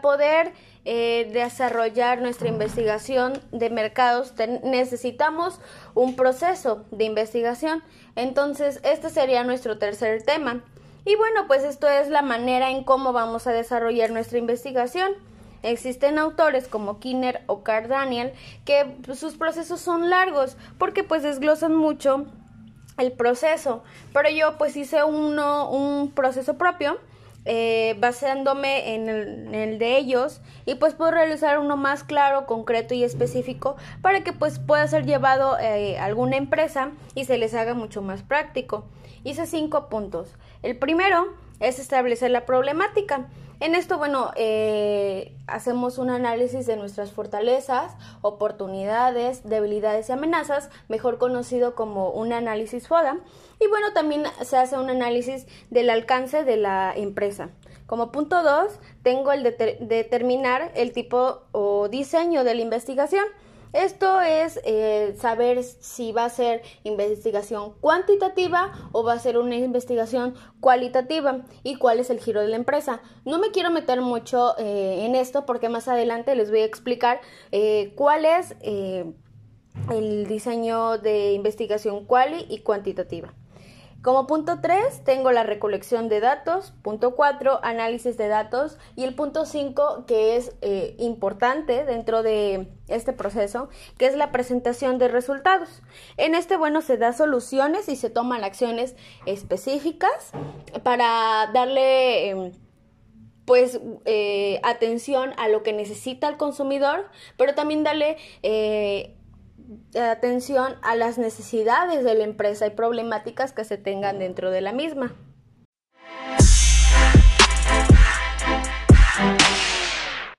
poder eh, desarrollar nuestra investigación de mercados necesitamos un proceso de investigación. Entonces, este sería nuestro tercer tema. Y bueno, pues esto es la manera en cómo vamos a desarrollar nuestra investigación. Existen autores como Kinner o Cardaniel que pues, sus procesos son largos porque pues desglosan mucho el proceso. Pero yo pues hice uno, un proceso propio eh, basándome en el, de ellos y pues puedo realizar uno más claro, concreto y específico para que pues pueda ser llevado eh, a alguna empresa y se les haga mucho más práctico. Hice cinco puntos. El primero es establecer la problemática. En esto, bueno, eh, hacemos un análisis de nuestras fortalezas, oportunidades, debilidades y amenazas, mejor conocido como un análisis FODA. Y bueno, también se hace un análisis del alcance de la empresa. Como punto 2, tengo el de determinar el tipo o diseño de la investigación. Esto es eh, saber si va a ser investigación cuantitativa o va a ser una investigación cualitativa y cuál es el giro de la empresa. No me quiero meter mucho eh, en esto porque más adelante les voy a explicar eh, cuál es el diseño de investigación cuali y cuantitativa. Como punto 3 tengo la recolección de datos, punto 4 análisis de datos y el punto 5 que es eh, importante dentro de este proceso, que es la presentación de resultados. En este, bueno, se da soluciones y se toman acciones específicas para darle... Em, pues eh, atención a lo que necesita el consumidor, pero también darle eh, atención a las necesidades de la empresa y problemáticas que se tengan dentro de la misma.